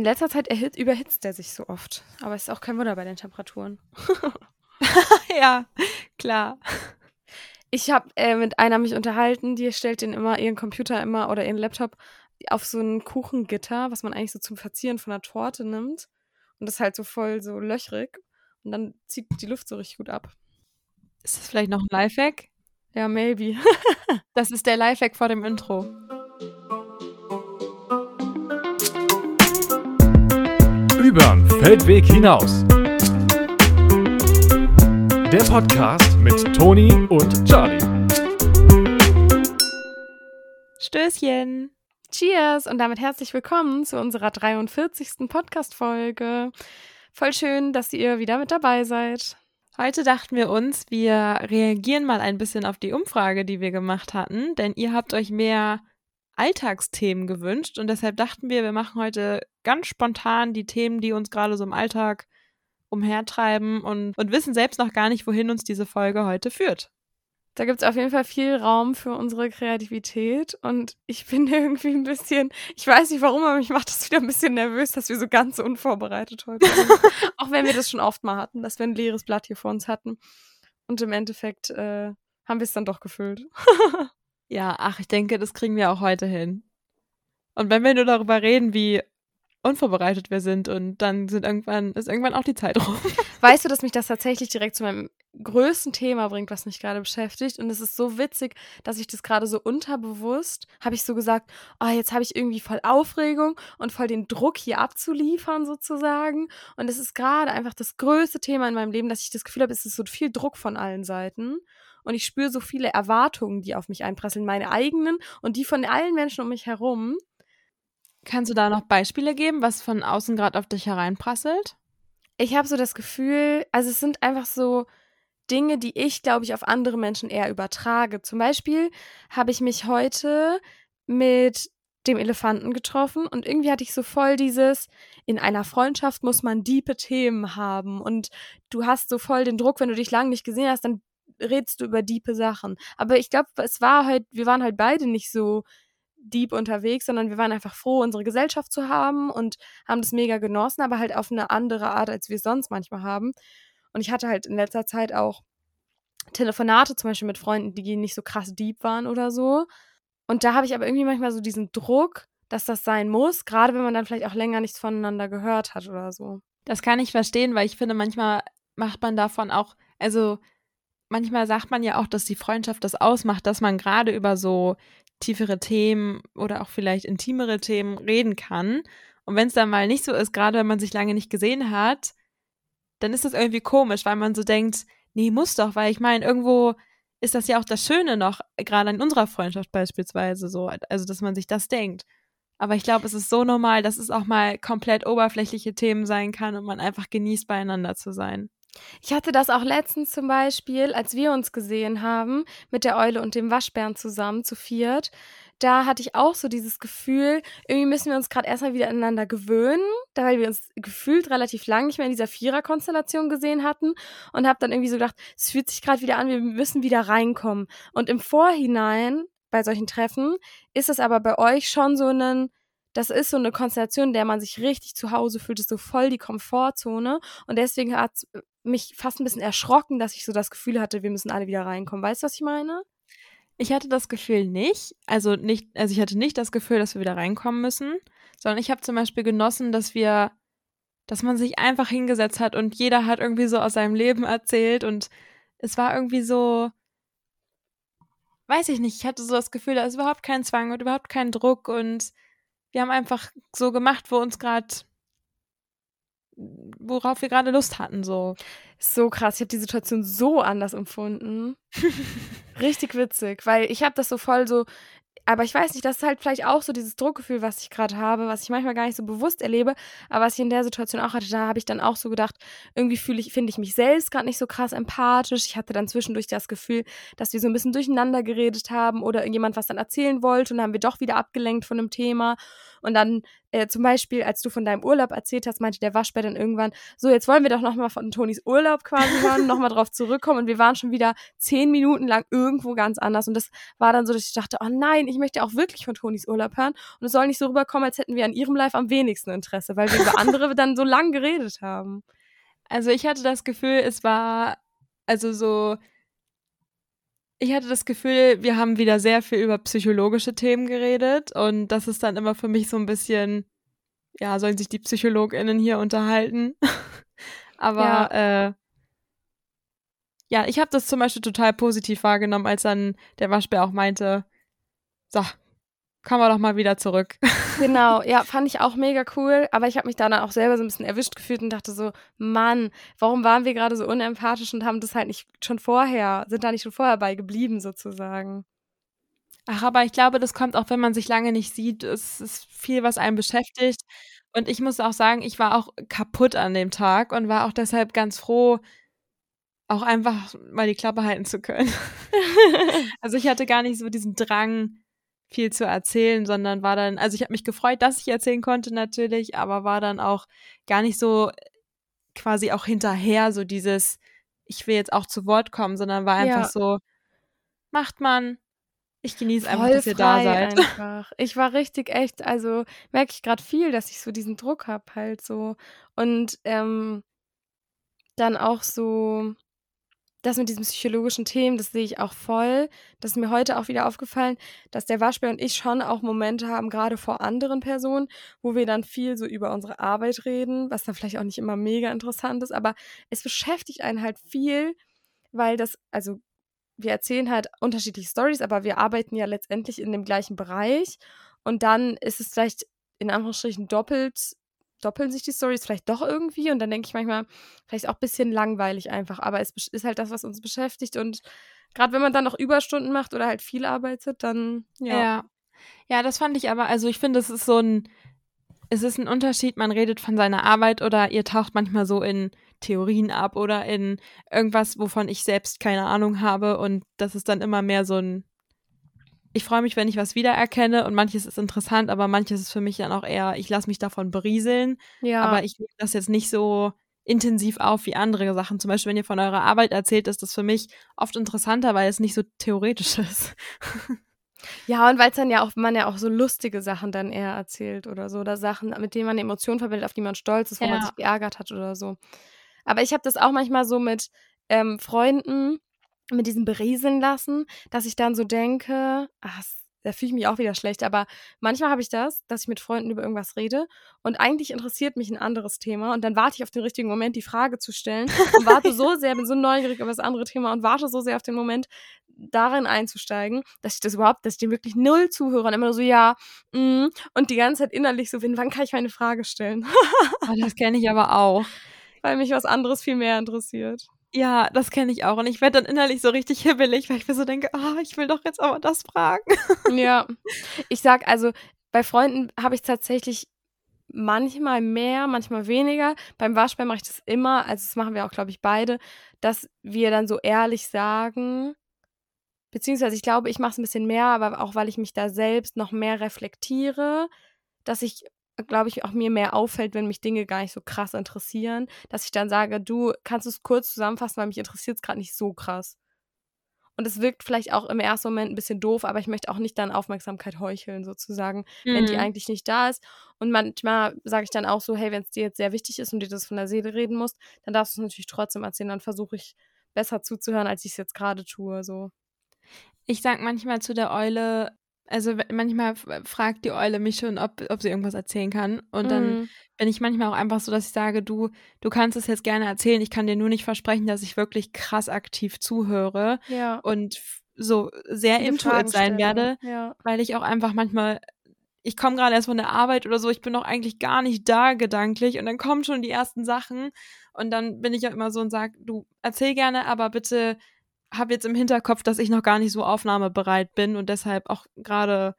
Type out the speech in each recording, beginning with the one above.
In letzter Zeit erhit überhitzt er sich so oft. Aber es ist auch kein Wunder bei den Temperaturen. ja, klar. Ich habe äh, mit einer mich unterhalten, die stellt den immer, ihren Computer immer oder ihren Laptop auf so ein Kuchengitter, was man eigentlich so zum Verzieren von einer Torte nimmt. Und das ist halt so voll so löchrig. Und dann zieht die Luft so richtig gut ab. Ist das vielleicht noch ein Lifehack? Ja, maybe. das ist der Lifehack vor dem Intro. Überm Feldweg hinaus. Der Podcast mit Toni und Charlie. Stößchen. Cheers und damit herzlich willkommen zu unserer 43. Podcast-Folge. Voll schön, dass ihr wieder mit dabei seid. Heute dachten wir uns, wir reagieren mal ein bisschen auf die Umfrage, die wir gemacht hatten, denn ihr habt euch mehr Alltagsthemen gewünscht und deshalb dachten wir, wir machen heute ganz spontan die Themen, die uns gerade so im Alltag umhertreiben und, und wissen selbst noch gar nicht, wohin uns diese Folge heute führt. Da gibt es auf jeden Fall viel Raum für unsere Kreativität und ich bin irgendwie ein bisschen, ich weiß nicht warum, aber mich macht das wieder ein bisschen nervös, dass wir so ganz unvorbereitet heute sind. Auch wenn wir das schon oft mal hatten, dass wir ein leeres Blatt hier vor uns hatten. Und im Endeffekt äh, haben wir es dann doch gefüllt. ja, ach, ich denke, das kriegen wir auch heute hin. Und wenn wir nur darüber reden, wie unvorbereitet wir sind und dann sind irgendwann, ist irgendwann auch die Zeit rum. Weißt du, dass mich das tatsächlich direkt zu meinem größten Thema bringt, was mich gerade beschäftigt. Und es ist so witzig, dass ich das gerade so unterbewusst, habe ich so gesagt, oh, jetzt habe ich irgendwie voll Aufregung und voll den Druck hier abzuliefern sozusagen. Und es ist gerade einfach das größte Thema in meinem Leben, dass ich das Gefühl habe, es ist so viel Druck von allen Seiten. Und ich spüre so viele Erwartungen, die auf mich einprasseln, meine eigenen und die von allen Menschen um mich herum. Kannst du da noch Beispiele geben, was von außen gerade auf dich hereinprasselt? Ich habe so das Gefühl, also es sind einfach so Dinge, die ich, glaube ich, auf andere Menschen eher übertrage. Zum Beispiel habe ich mich heute mit dem Elefanten getroffen und irgendwie hatte ich so voll dieses, in einer Freundschaft muss man diepe Themen haben und du hast so voll den Druck, wenn du dich lange nicht gesehen hast, dann redest du über diepe Sachen. Aber ich glaube, es war halt, wir waren halt beide nicht so deep unterwegs, sondern wir waren einfach froh, unsere Gesellschaft zu haben und haben das mega genossen, aber halt auf eine andere Art, als wir es sonst manchmal haben. Und ich hatte halt in letzter Zeit auch Telefonate zum Beispiel mit Freunden, die nicht so krass deep waren oder so. Und da habe ich aber irgendwie manchmal so diesen Druck, dass das sein muss, gerade wenn man dann vielleicht auch länger nichts voneinander gehört hat oder so. Das kann ich verstehen, weil ich finde, manchmal macht man davon auch, also manchmal sagt man ja auch, dass die Freundschaft das ausmacht, dass man gerade über so tiefere Themen oder auch vielleicht intimere Themen reden kann. Und wenn es dann mal nicht so ist, gerade wenn man sich lange nicht gesehen hat, dann ist das irgendwie komisch, weil man so denkt, nee, muss doch, weil ich meine, irgendwo ist das ja auch das Schöne noch, gerade in unserer Freundschaft beispielsweise so, also dass man sich das denkt. Aber ich glaube, es ist so normal, dass es auch mal komplett oberflächliche Themen sein kann und man einfach genießt, beieinander zu sein. Ich hatte das auch letztens zum Beispiel, als wir uns gesehen haben, mit der Eule und dem Waschbären zusammen, zu viert. Da hatte ich auch so dieses Gefühl, irgendwie müssen wir uns gerade erstmal wieder aneinander gewöhnen, da weil wir uns gefühlt relativ lang nicht mehr in dieser Vierer-Konstellation gesehen hatten und habe dann irgendwie so gedacht, es fühlt sich gerade wieder an, wir müssen wieder reinkommen. Und im Vorhinein bei solchen Treffen ist es aber bei euch schon so ein das ist so eine Konstellation, in der man sich richtig zu Hause fühlt, ist so voll die Komfortzone. Und deswegen hat mich fast ein bisschen erschrocken, dass ich so das Gefühl hatte, wir müssen alle wieder reinkommen. Weißt du, was ich meine? Ich hatte das Gefühl nicht. Also nicht, also ich hatte nicht das Gefühl, dass wir wieder reinkommen müssen, sondern ich habe zum Beispiel genossen, dass wir, dass man sich einfach hingesetzt hat und jeder hat irgendwie so aus seinem Leben erzählt und es war irgendwie so, weiß ich nicht, ich hatte so das Gefühl, da ist überhaupt kein Zwang und überhaupt kein Druck und wir haben einfach so gemacht, wo uns gerade, worauf wir gerade Lust hatten, so. So krass, ich habe die Situation so anders empfunden. Richtig witzig, weil ich habe das so voll so, aber ich weiß nicht, das ist halt vielleicht auch so dieses Druckgefühl, was ich gerade habe, was ich manchmal gar nicht so bewusst erlebe, aber was ich in der Situation auch hatte, da habe ich dann auch so gedacht, irgendwie fühle ich, finde ich mich selbst gerade nicht so krass empathisch. Ich hatte dann zwischendurch das Gefühl, dass wir so ein bisschen durcheinander geredet haben oder irgendjemand was dann erzählen wollte und dann haben wir doch wieder abgelenkt von einem Thema und dann äh, zum Beispiel, als du von deinem Urlaub erzählt hast, meinte der Waschbär dann irgendwann, so, jetzt wollen wir doch nochmal von Tonis Urlaub quasi hören, nochmal drauf zurückkommen. Und wir waren schon wieder zehn Minuten lang irgendwo ganz anders. Und das war dann so, dass ich dachte, oh nein, ich möchte auch wirklich von Tonis Urlaub hören. Und es soll nicht so rüberkommen, als hätten wir an ihrem Live am wenigsten Interesse, weil wir über andere dann so lang geredet haben. Also ich hatte das Gefühl, es war also so ich hatte das Gefühl, wir haben wieder sehr viel über psychologische Themen geredet und das ist dann immer für mich so ein bisschen, ja, sollen sich die PsychologInnen hier unterhalten? Aber ja, äh, ja ich habe das zum Beispiel total positiv wahrgenommen, als dann der Waschbär auch meinte, so, kommen wir doch mal wieder zurück. Genau, ja, fand ich auch mega cool, aber ich habe mich dann auch selber so ein bisschen erwischt gefühlt und dachte so, Mann, warum waren wir gerade so unempathisch und haben das halt nicht schon vorher, sind da nicht schon vorher bei geblieben sozusagen. Ach, aber ich glaube, das kommt auch, wenn man sich lange nicht sieht. Es ist viel, was einen beschäftigt. Und ich muss auch sagen, ich war auch kaputt an dem Tag und war auch deshalb ganz froh, auch einfach mal die Klappe halten zu können. also ich hatte gar nicht so diesen Drang, viel zu erzählen, sondern war dann, also ich habe mich gefreut, dass ich erzählen konnte natürlich, aber war dann auch gar nicht so quasi auch hinterher so dieses, ich will jetzt auch zu Wort kommen, sondern war einfach ja. so, macht man, ich genieße einfach, dass ihr da seid. Einfach. Ich war richtig echt, also merke ich gerade viel, dass ich so diesen Druck habe halt so und ähm, dann auch so das mit diesen psychologischen Themen, das sehe ich auch voll. Das ist mir heute auch wieder aufgefallen, dass der Waschbär und ich schon auch Momente haben, gerade vor anderen Personen, wo wir dann viel so über unsere Arbeit reden, was dann vielleicht auch nicht immer mega interessant ist, aber es beschäftigt einen halt viel, weil das, also wir erzählen halt unterschiedliche Stories, aber wir arbeiten ja letztendlich in dem gleichen Bereich und dann ist es vielleicht in Anführungsstrichen doppelt doppeln sich die Stories vielleicht doch irgendwie und dann denke ich manchmal, vielleicht auch ein bisschen langweilig einfach, aber es ist halt das, was uns beschäftigt und gerade wenn man dann noch Überstunden macht oder halt viel arbeitet, dann ja. Ja, ja das fand ich aber, also ich finde, es ist so ein, es ist ein Unterschied, man redet von seiner Arbeit oder ihr taucht manchmal so in Theorien ab oder in irgendwas, wovon ich selbst keine Ahnung habe und das ist dann immer mehr so ein ich freue mich, wenn ich was wiedererkenne und manches ist interessant, aber manches ist für mich dann auch eher, ich lasse mich davon berieseln. Ja. Aber ich nehme das jetzt nicht so intensiv auf wie andere Sachen. Zum Beispiel, wenn ihr von eurer Arbeit erzählt, ist das für mich oft interessanter, weil es nicht so theoretisch ist. Ja, und weil es dann ja auch, man ja auch so lustige Sachen dann eher erzählt oder so, oder Sachen, mit denen man Emotionen verbindet, auf die man stolz ist, wo ja. man sich geärgert hat oder so. Aber ich habe das auch manchmal so mit ähm, Freunden, mit diesem berieseln lassen, dass ich dann so denke, ach, da fühle ich mich auch wieder schlecht, aber manchmal habe ich das, dass ich mit Freunden über irgendwas rede und eigentlich interessiert mich ein anderes Thema und dann warte ich auf den richtigen Moment, die Frage zu stellen und warte so sehr, bin so neugierig auf das andere Thema und warte so sehr auf den Moment, darin einzusteigen, dass ich das überhaupt, dass ich dem wirklich null zuhöre und immer nur so, ja, mm, und die ganze Zeit innerlich so bin, wann kann ich meine Frage stellen? oh, das kenne ich aber auch. Weil mich was anderes viel mehr interessiert. Ja, das kenne ich auch. Und ich werde dann innerlich so richtig hibbelig, weil ich mir so denke, ah, ich will doch jetzt aber das fragen. Ja. Ich sag also, bei Freunden habe ich tatsächlich manchmal mehr, manchmal weniger. Beim Waschbär mache ich das immer, also das machen wir auch, glaube ich, beide, dass wir dann so ehrlich sagen, beziehungsweise ich glaube, ich mache es ein bisschen mehr, aber auch weil ich mich da selbst noch mehr reflektiere, dass ich glaube ich, auch mir mehr auffällt, wenn mich Dinge gar nicht so krass interessieren, dass ich dann sage, du kannst es kurz zusammenfassen, weil mich interessiert es gerade nicht so krass. Und es wirkt vielleicht auch im ersten Moment ein bisschen doof, aber ich möchte auch nicht dann Aufmerksamkeit heucheln, sozusagen, mhm. wenn die mhm. eigentlich nicht da ist. Und manchmal sage ich dann auch so, hey, wenn es dir jetzt sehr wichtig ist und dir das von der Seele reden musst, dann darfst du es natürlich trotzdem erzählen. Dann versuche ich besser zuzuhören, als ich es jetzt gerade tue. So. Ich sage manchmal zu der Eule, also manchmal fragt die Eule mich schon, ob, ob sie irgendwas erzählen kann. Und dann mhm. bin ich manchmal auch einfach so, dass ich sage, du, du kannst es jetzt gerne erzählen. Ich kann dir nur nicht versprechen, dass ich wirklich krass aktiv zuhöre ja. und so sehr intuit sein werde, ja. weil ich auch einfach manchmal ich komme gerade erst von der Arbeit oder so, ich bin noch eigentlich gar nicht da gedanklich und dann kommen schon die ersten Sachen und dann bin ich ja immer so und sage, du erzähl gerne, aber bitte habe jetzt im Hinterkopf, dass ich noch gar nicht so aufnahmebereit bin und deshalb auch gerade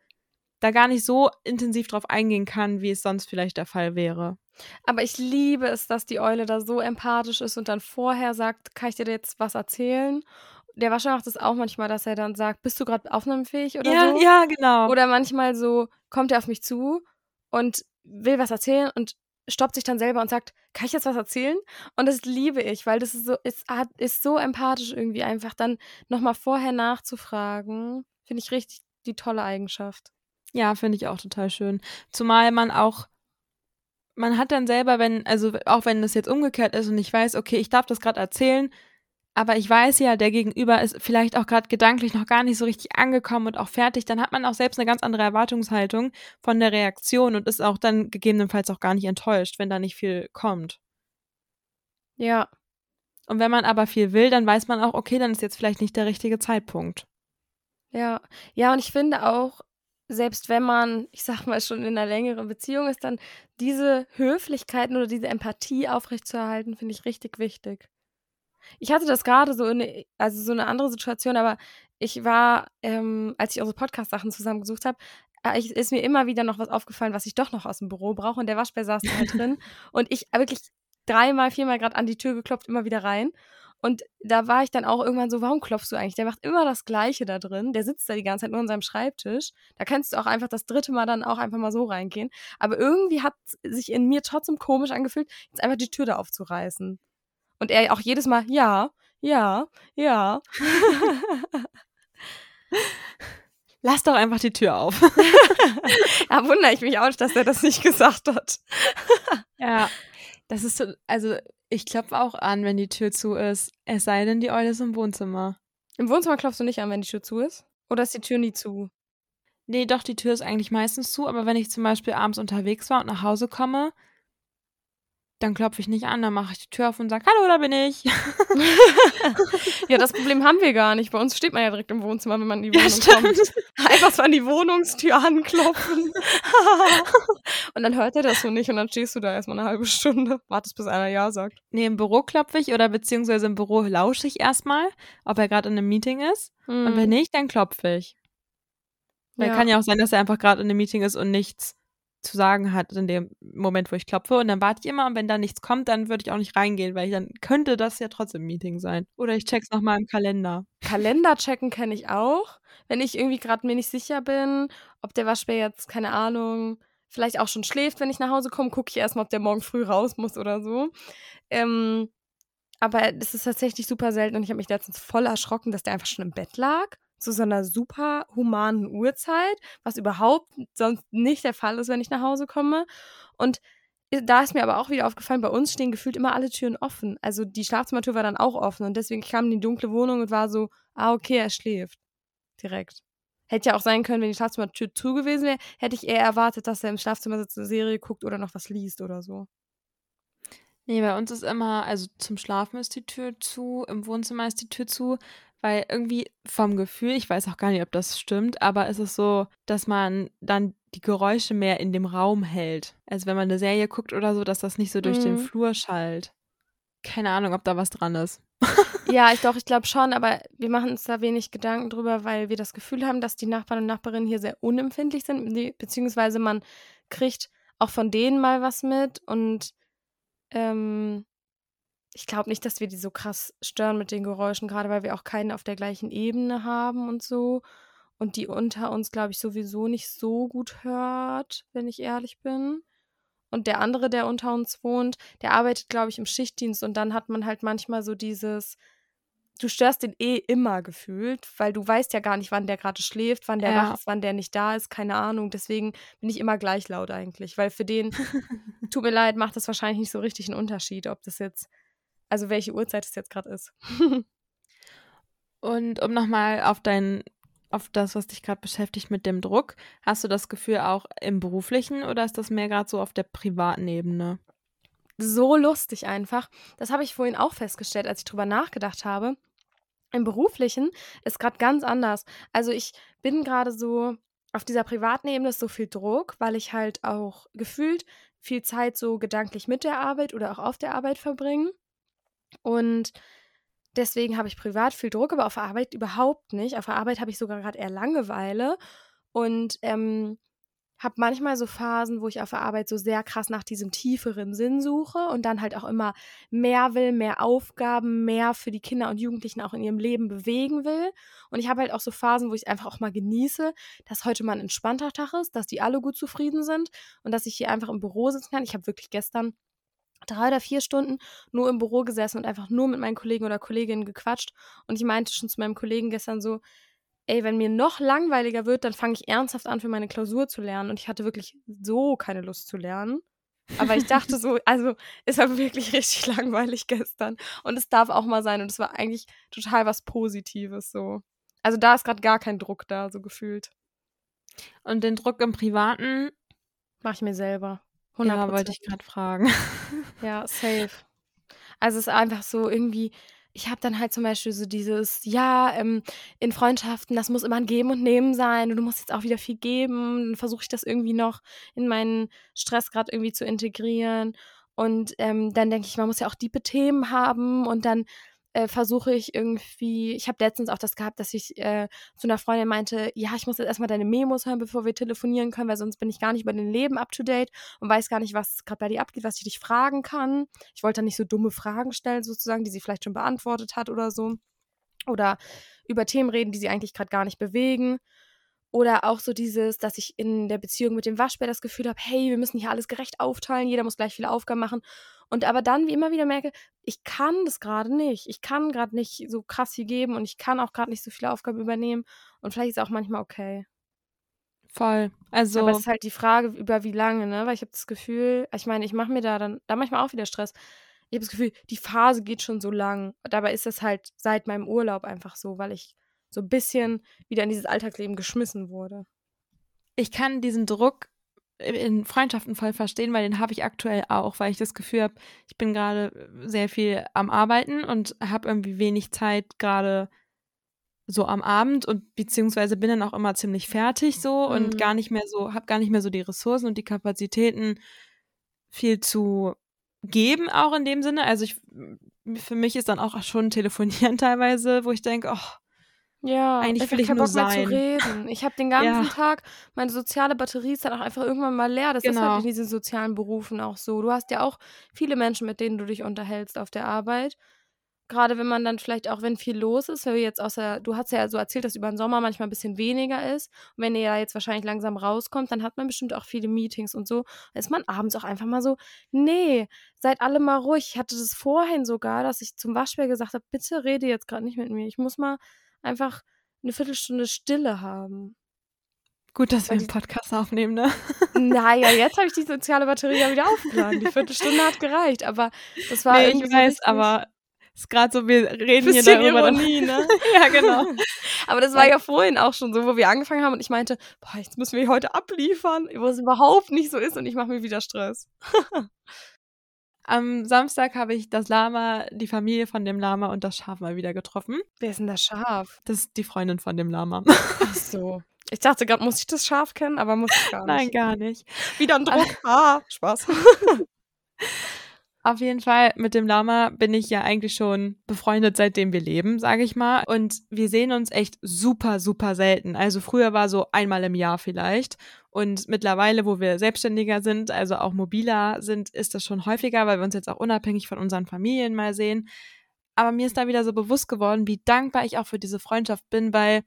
da gar nicht so intensiv drauf eingehen kann, wie es sonst vielleicht der Fall wäre. Aber ich liebe es, dass die Eule da so empathisch ist und dann vorher sagt, kann ich dir jetzt was erzählen? Der Wascher macht es auch manchmal, dass er dann sagt, bist du gerade aufnahmefähig oder ja, so? Ja, genau. Oder manchmal so, kommt er auf mich zu und will was erzählen und stoppt sich dann selber und sagt, kann ich jetzt was erzählen? Und das liebe ich, weil das ist so, ist, ist so empathisch irgendwie einfach dann nochmal vorher nachzufragen. Finde ich richtig die tolle Eigenschaft. Ja, finde ich auch total schön. Zumal man auch, man hat dann selber, wenn, also auch wenn das jetzt umgekehrt ist und ich weiß, okay, ich darf das gerade erzählen, aber ich weiß ja, der Gegenüber ist vielleicht auch gerade gedanklich noch gar nicht so richtig angekommen und auch fertig, dann hat man auch selbst eine ganz andere Erwartungshaltung von der Reaktion und ist auch dann gegebenenfalls auch gar nicht enttäuscht, wenn da nicht viel kommt. Ja. Und wenn man aber viel will, dann weiß man auch, okay, dann ist jetzt vielleicht nicht der richtige Zeitpunkt. Ja, ja, und ich finde auch, selbst wenn man, ich sag mal, schon in einer längeren Beziehung ist, dann diese Höflichkeiten oder diese Empathie aufrechtzuerhalten, finde ich richtig wichtig. Ich hatte das gerade so in, also so eine andere Situation, aber ich war, ähm, als ich unsere Podcast-Sachen zusammengesucht habe, äh, ist mir immer wieder noch was aufgefallen, was ich doch noch aus dem Büro brauche. Und der Waschbär saß da halt drin. Und ich wirklich dreimal, viermal gerade an die Tür geklopft, immer wieder rein. Und da war ich dann auch irgendwann so, warum klopfst du eigentlich? Der macht immer das Gleiche da drin. Der sitzt da die ganze Zeit nur an seinem Schreibtisch. Da kannst du auch einfach das dritte Mal dann auch einfach mal so reingehen. Aber irgendwie hat sich in mir trotzdem komisch angefühlt, jetzt einfach die Tür da aufzureißen. Und er auch jedes Mal, ja, ja, ja. Lass doch einfach die Tür auf. da wundere ich mich auch, dass er das nicht gesagt hat. ja, das ist so, also ich klopfe auch an, wenn die Tür zu ist. Es sei denn, die Eule ist im Wohnzimmer. Im Wohnzimmer klopfst du nicht an, wenn die Tür zu ist? Oder ist die Tür nie zu? Nee, doch, die Tür ist eigentlich meistens zu, aber wenn ich zum Beispiel abends unterwegs war und nach Hause komme, dann klopfe ich nicht an, dann mache ich die Tür auf und sage, hallo, da bin ich. ja, das Problem haben wir gar nicht. Bei uns steht man ja direkt im Wohnzimmer, wenn man in die Wohnung ja, kommt. Einfach so an die Wohnungstür anklopfen. und dann hört er das so nicht und dann stehst du da erstmal eine halbe Stunde, wartest, bis einer Ja sagt. Nee, im Büro klopfe ich oder beziehungsweise im Büro lausche ich erstmal, ob er gerade in einem Meeting ist. Hm. Und wenn nicht, dann klopfe ich. Weil ja. kann ja auch sein, dass er einfach gerade in einem Meeting ist und nichts zu sagen hat in dem Moment, wo ich klopfe. Und dann warte ich immer und wenn da nichts kommt, dann würde ich auch nicht reingehen, weil dann könnte das ja trotzdem Meeting sein. Oder ich check's nochmal im Kalender. Kalender checken kenne ich auch. Wenn ich irgendwie gerade mir nicht sicher bin, ob der Waschbär jetzt, keine Ahnung, vielleicht auch schon schläft, wenn ich nach Hause komme, gucke ich erstmal, ob der morgen früh raus muss oder so. Ähm, aber das ist tatsächlich super selten und ich habe mich letztens voll erschrocken, dass der einfach schon im Bett lag zu so einer super humanen Uhrzeit, was überhaupt sonst nicht der Fall ist, wenn ich nach Hause komme. Und da ist mir aber auch wieder aufgefallen, bei uns stehen gefühlt immer alle Türen offen. Also die Schlafzimmertür war dann auch offen und deswegen kam in die dunkle Wohnung und war so, ah, okay, er schläft. Direkt. Hätte ja auch sein können, wenn die Schlafzimmertür zu gewesen wäre, hätte ich eher erwartet, dass er im Schlafzimmer sitzt, eine Serie guckt oder noch was liest oder so. Nee, bei uns ist immer, also zum Schlafen ist die Tür zu, im Wohnzimmer ist die Tür zu, weil irgendwie vom Gefühl, ich weiß auch gar nicht, ob das stimmt, aber es ist so, dass man dann die Geräusche mehr in dem Raum hält. Also wenn man eine Serie guckt oder so, dass das nicht so durch mhm. den Flur schallt. Keine Ahnung, ob da was dran ist. ja, ich doch, ich glaube schon, aber wir machen uns da wenig Gedanken drüber, weil wir das Gefühl haben, dass die Nachbarn und Nachbarinnen hier sehr unempfindlich sind, beziehungsweise man kriegt auch von denen mal was mit und ähm, ich glaube nicht, dass wir die so krass stören mit den Geräuschen, gerade weil wir auch keinen auf der gleichen Ebene haben und so. Und die unter uns, glaube ich, sowieso nicht so gut hört, wenn ich ehrlich bin. Und der andere, der unter uns wohnt, der arbeitet, glaube ich, im Schichtdienst und dann hat man halt manchmal so dieses, du störst den eh immer gefühlt, weil du weißt ja gar nicht, wann der gerade schläft, wann der ja. wach ist, wann der nicht da ist, keine Ahnung. Deswegen bin ich immer gleich laut eigentlich, weil für den, tut mir leid, macht das wahrscheinlich nicht so richtig einen Unterschied, ob das jetzt also welche Uhrzeit es jetzt gerade ist. Und um nochmal auf dein, auf das, was dich gerade beschäftigt mit dem Druck, hast du das Gefühl auch im beruflichen oder ist das mehr gerade so auf der privaten Ebene? So lustig einfach. Das habe ich vorhin auch festgestellt, als ich drüber nachgedacht habe. Im beruflichen ist gerade ganz anders. Also ich bin gerade so auf dieser privaten Ebene ist so viel Druck, weil ich halt auch gefühlt viel Zeit so gedanklich mit der Arbeit oder auch auf der Arbeit verbringe. Und deswegen habe ich privat viel Druck, aber auf der Arbeit überhaupt nicht. Auf der Arbeit habe ich sogar gerade eher Langeweile und ähm, habe manchmal so Phasen, wo ich auf der Arbeit so sehr krass nach diesem tieferen Sinn suche und dann halt auch immer mehr will, mehr Aufgaben, mehr für die Kinder und Jugendlichen auch in ihrem Leben bewegen will. Und ich habe halt auch so Phasen, wo ich einfach auch mal genieße, dass heute mal ein entspannter Tag ist, dass die alle gut zufrieden sind und dass ich hier einfach im Büro sitzen kann. Ich habe wirklich gestern drei oder vier Stunden nur im Büro gesessen und einfach nur mit meinen Kollegen oder Kolleginnen gequatscht. Und ich meinte schon zu meinem Kollegen gestern so, ey, wenn mir noch langweiliger wird, dann fange ich ernsthaft an, für meine Klausur zu lernen. Und ich hatte wirklich so keine Lust zu lernen. Aber ich dachte so, also es war wirklich richtig langweilig gestern. Und es darf auch mal sein. Und es war eigentlich total was Positives so. Also da ist gerade gar kein Druck da, so gefühlt. Und den Druck im Privaten mache ich mir selber. 100%. Ja, wollte ich gerade fragen. ja, safe. Also es ist einfach so irgendwie, ich habe dann halt zum Beispiel so dieses, ja, ähm, in Freundschaften, das muss immer ein Geben und Nehmen sein und du musst jetzt auch wieder viel geben. Dann versuche ich das irgendwie noch in meinen Stress gerade irgendwie zu integrieren. Und ähm, dann denke ich, man muss ja auch diepe Themen haben und dann äh, versuche ich irgendwie, ich habe letztens auch das gehabt, dass ich äh, zu einer Freundin meinte, ja, ich muss jetzt erstmal deine Memos hören, bevor wir telefonieren können, weil sonst bin ich gar nicht über dein Leben up to date und weiß gar nicht, was gerade bei dir abgeht, was ich dich fragen kann. Ich wollte dann nicht so dumme Fragen stellen, sozusagen, die sie vielleicht schon beantwortet hat oder so. Oder über Themen reden, die sie eigentlich gerade gar nicht bewegen. Oder auch so dieses, dass ich in der Beziehung mit dem Waschbär das Gefühl habe, hey, wir müssen hier alles gerecht aufteilen, jeder muss gleich viele Aufgaben machen. Und aber dann wie immer wieder merke, ich kann das gerade nicht. Ich kann gerade nicht so krass viel geben und ich kann auch gerade nicht so viele Aufgaben übernehmen. Und vielleicht ist es auch manchmal okay. Voll. Also. Aber es ist halt die Frage, über wie lange, ne? Weil ich habe das Gefühl, ich meine, ich mache mir da dann, da manchmal auch wieder Stress. Ich habe das Gefühl, die Phase geht schon so lang. Dabei ist das halt seit meinem Urlaub einfach so, weil ich so ein bisschen wieder in dieses Alltagsleben geschmissen wurde. Ich kann diesen Druck in Freundschaften voll verstehen, weil den habe ich aktuell auch, weil ich das Gefühl habe, ich bin gerade sehr viel am Arbeiten und habe irgendwie wenig Zeit gerade so am Abend und beziehungsweise bin dann auch immer ziemlich fertig so mhm. und gar nicht mehr so, habe gar nicht mehr so die Ressourcen und die Kapazitäten viel zu geben auch in dem Sinne. Also ich, für mich ist dann auch schon telefonieren teilweise, wo ich denke, oh, ja, eigentlich will ich nur Bock sein. Mehr zu reden. Ich habe den ganzen ja. Tag, meine soziale Batterie ist dann auch einfach irgendwann mal leer. Das genau. ist halt genau. in diesen sozialen Berufen auch so. Du hast ja auch viele Menschen, mit denen du dich unterhältst auf der Arbeit. Gerade wenn man dann vielleicht auch, wenn viel los ist, weil wir jetzt außer, du hast ja so erzählt, dass über den Sommer manchmal ein bisschen weniger ist. Und wenn ihr ja jetzt wahrscheinlich langsam rauskommt, dann hat man bestimmt auch viele Meetings und so. Dann ist man abends auch einfach mal so, nee, seid alle mal ruhig. Ich hatte das vorhin sogar, dass ich zum Waschbär gesagt habe, bitte rede jetzt gerade nicht mit mir. Ich muss mal einfach eine Viertelstunde Stille haben. Gut, dass wir einen Podcast aufnehmen, ne? Naja, jetzt habe ich die soziale Batterie ja wieder aufgeladen. Die Viertelstunde hat gereicht, aber das war nee. Ich weiß, so aber ist gerade so, wir reden hier darüber. Ironie, ne? ja, genau. aber das war ja vorhin auch schon so, wo wir angefangen haben und ich meinte, boah, jetzt müssen wir heute abliefern, wo es überhaupt nicht so ist und ich mache mir wieder Stress. Am Samstag habe ich das Lama, die Familie von dem Lama und das Schaf mal wieder getroffen. Wer ist denn das Schaf? Das ist die Freundin von dem Lama. Ach so. Ich dachte gerade, muss ich das Schaf kennen, aber muss ich gar nicht. Nein, gar nicht. Wieder ein Druck. ah, Spaß. Auf jeden Fall, mit dem Lama bin ich ja eigentlich schon befreundet, seitdem wir leben, sage ich mal. Und wir sehen uns echt super, super selten. Also früher war so einmal im Jahr vielleicht. Und mittlerweile, wo wir selbstständiger sind, also auch mobiler sind, ist das schon häufiger, weil wir uns jetzt auch unabhängig von unseren Familien mal sehen. Aber mir ist da wieder so bewusst geworden, wie dankbar ich auch für diese Freundschaft bin, weil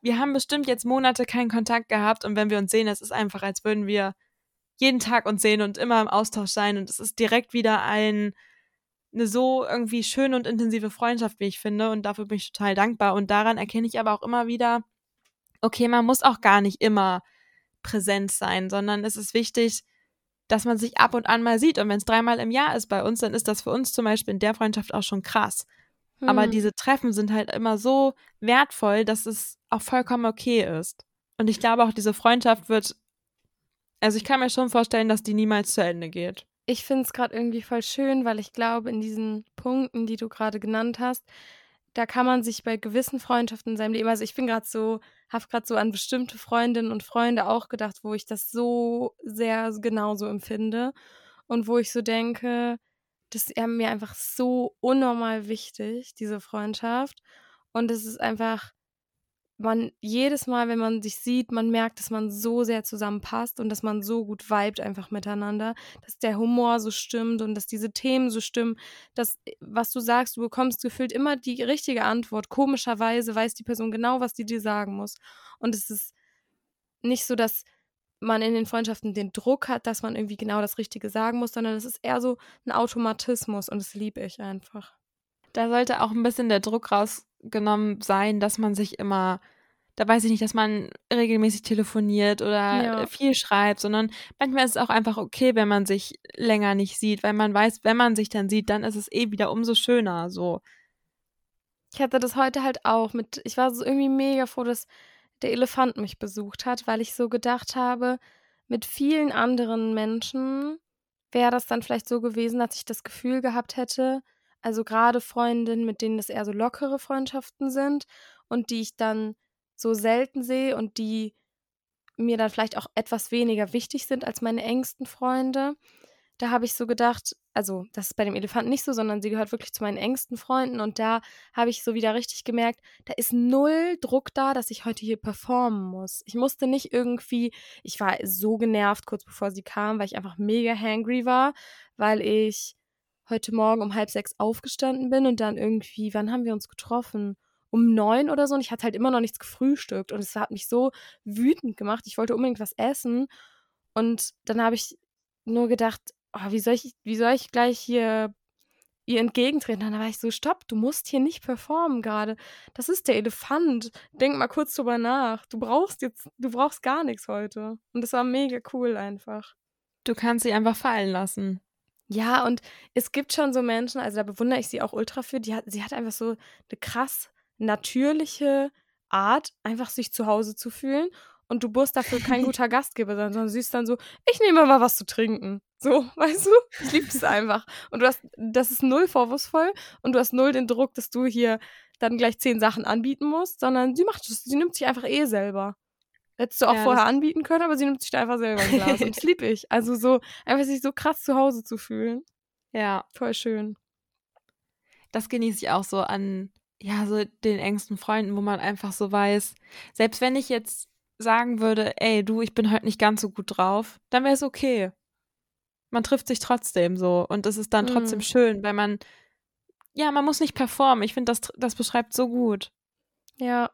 wir haben bestimmt jetzt Monate keinen Kontakt gehabt und wenn wir uns sehen, es ist einfach, als würden wir jeden Tag uns sehen und immer im Austausch sein. Und es ist direkt wieder ein, eine so irgendwie schöne und intensive Freundschaft, wie ich finde. Und dafür bin ich total dankbar. Und daran erkenne ich aber auch immer wieder, okay, man muss auch gar nicht immer präsent sein, sondern es ist wichtig, dass man sich ab und an mal sieht. Und wenn es dreimal im Jahr ist bei uns, dann ist das für uns zum Beispiel in der Freundschaft auch schon krass. Hm. Aber diese Treffen sind halt immer so wertvoll, dass es auch vollkommen okay ist. Und ich glaube auch, diese Freundschaft wird also ich kann mir schon vorstellen, dass die niemals zu Ende geht. Ich finde es gerade irgendwie voll schön, weil ich glaube, in diesen Punkten, die du gerade genannt hast, da kann man sich bei gewissen Freundschaften in seinem Leben, also ich bin gerade so, habe gerade so an bestimmte Freundinnen und Freunde auch gedacht, wo ich das so sehr genauso empfinde und wo ich so denke, das ist mir einfach so unnormal wichtig, diese Freundschaft. Und es ist einfach man jedes Mal, wenn man sich sieht, man merkt, dass man so sehr zusammenpasst und dass man so gut vibet einfach miteinander, dass der Humor so stimmt und dass diese Themen so stimmen, dass, äh, was du sagst, du bekommst gefühlt immer die richtige Antwort. Komischerweise weiß die Person genau, was die dir sagen muss. Und es ist nicht so, dass man in den Freundschaften den Druck hat, dass man irgendwie genau das Richtige sagen muss, sondern es ist eher so ein Automatismus und das liebe ich einfach. Da sollte auch ein bisschen der Druck rausgenommen sein, dass man sich immer, da weiß ich nicht, dass man regelmäßig telefoniert oder Ja. viel schreibt, sondern manchmal ist es auch einfach okay, wenn man sich länger nicht sieht, weil man weiß, wenn man sich dann sieht, dann ist es eh wieder umso schöner. So. Ich hatte das heute halt auch mit, ich war so irgendwie mega froh, dass der Elefant mich besucht hat, weil ich so gedacht habe, mit vielen anderen Menschen wäre das dann vielleicht so gewesen, dass ich das Gefühl gehabt hätte, also gerade Freundinnen, mit denen das eher so lockere Freundschaften sind und die ich dann so selten sehe und die mir dann vielleicht auch etwas weniger wichtig sind als meine engsten Freunde. Da habe ich so gedacht, also das ist bei dem Elefanten nicht so, sondern sie gehört wirklich zu meinen engsten Freunden und da habe ich so wieder richtig gemerkt, da ist null Druck da, dass ich heute hier performen muss. Ich musste nicht irgendwie, ich war so genervt kurz bevor sie kam, weil ich einfach mega hangry war, weil ich heute Morgen um halb sechs aufgestanden bin und dann irgendwie, wann haben wir uns getroffen? Um neun oder so und ich hatte halt immer noch nichts gefrühstückt und es hat mich so wütend gemacht. Ich wollte unbedingt was essen und dann habe ich nur gedacht, oh, wie soll ich, wie soll ich gleich hier ihr entgegentreten? Und dann war ich so, stopp, du musst hier nicht performen gerade. Das ist der Elefant. Denk mal kurz drüber nach. Du brauchst jetzt, du brauchst gar nichts heute. Und das war mega cool einfach. Du kannst sie einfach fallen lassen. Ja, und es gibt schon so Menschen, also da bewundere ich sie auch ultra für, die hat, sie hat einfach so eine krass natürliche Art, einfach sich zu Hause zu fühlen. Und du musst dafür kein guter Gastgeber sein, sondern sie ist dann so, ich nehme mal was zu trinken. So, weißt du? Ich liebe es einfach. Und du hast, das ist null vorwurfsvoll und du hast null den Druck, dass du hier dann gleich zehn Sachen anbieten musst, sondern sie macht das, sie nimmt sich einfach eh selber. Hättest du auch Ja, vorher anbieten können, aber sie nimmt sich da einfach selber ein Glas. und das liebe ich. Also so, einfach sich so krass zu Hause zu fühlen. Ja. Voll schön. das genieße ich auch so an, ja, so den engsten Freunden, wo man einfach so weiß, selbst wenn ich jetzt sagen würde, ey, du, ich bin heute nicht ganz so gut drauf, dann wäre es okay. Man trifft sich trotzdem so und es ist dann trotzdem Mm. schön, weil man, ja, man muss nicht performen. Ich finde, das, das beschreibt so gut. Ja.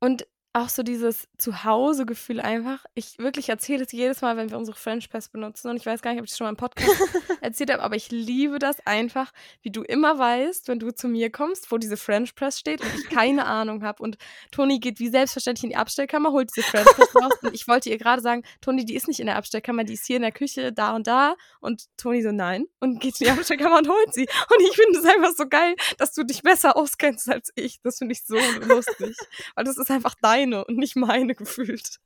Und auch so dieses Zuhause-Gefühl einfach. Ich wirklich erzähle es jedes Mal, wenn wir unsere French Press benutzen. Und ich weiß gar nicht, ob ich es schon mal im Podcast erzählt habe, aber ich liebe das einfach, wie du immer weißt, wenn du zu mir kommst, wo diese French Press steht und ich keine Ahnung habe. Und Toni geht wie selbstverständlich in die Abstellkammer, holt diese French Press raus. Und ich wollte ihr gerade sagen, Toni, die ist nicht in der Abstellkammer, die ist hier in der Küche, da und da. Und Toni so, nein. Und geht in die Abstellkammer und holt sie. Und ich finde es einfach so geil, dass du dich besser auskennst als ich. Das finde ich so lustig. Weil das ist einfach deine und nicht meine gefühlt.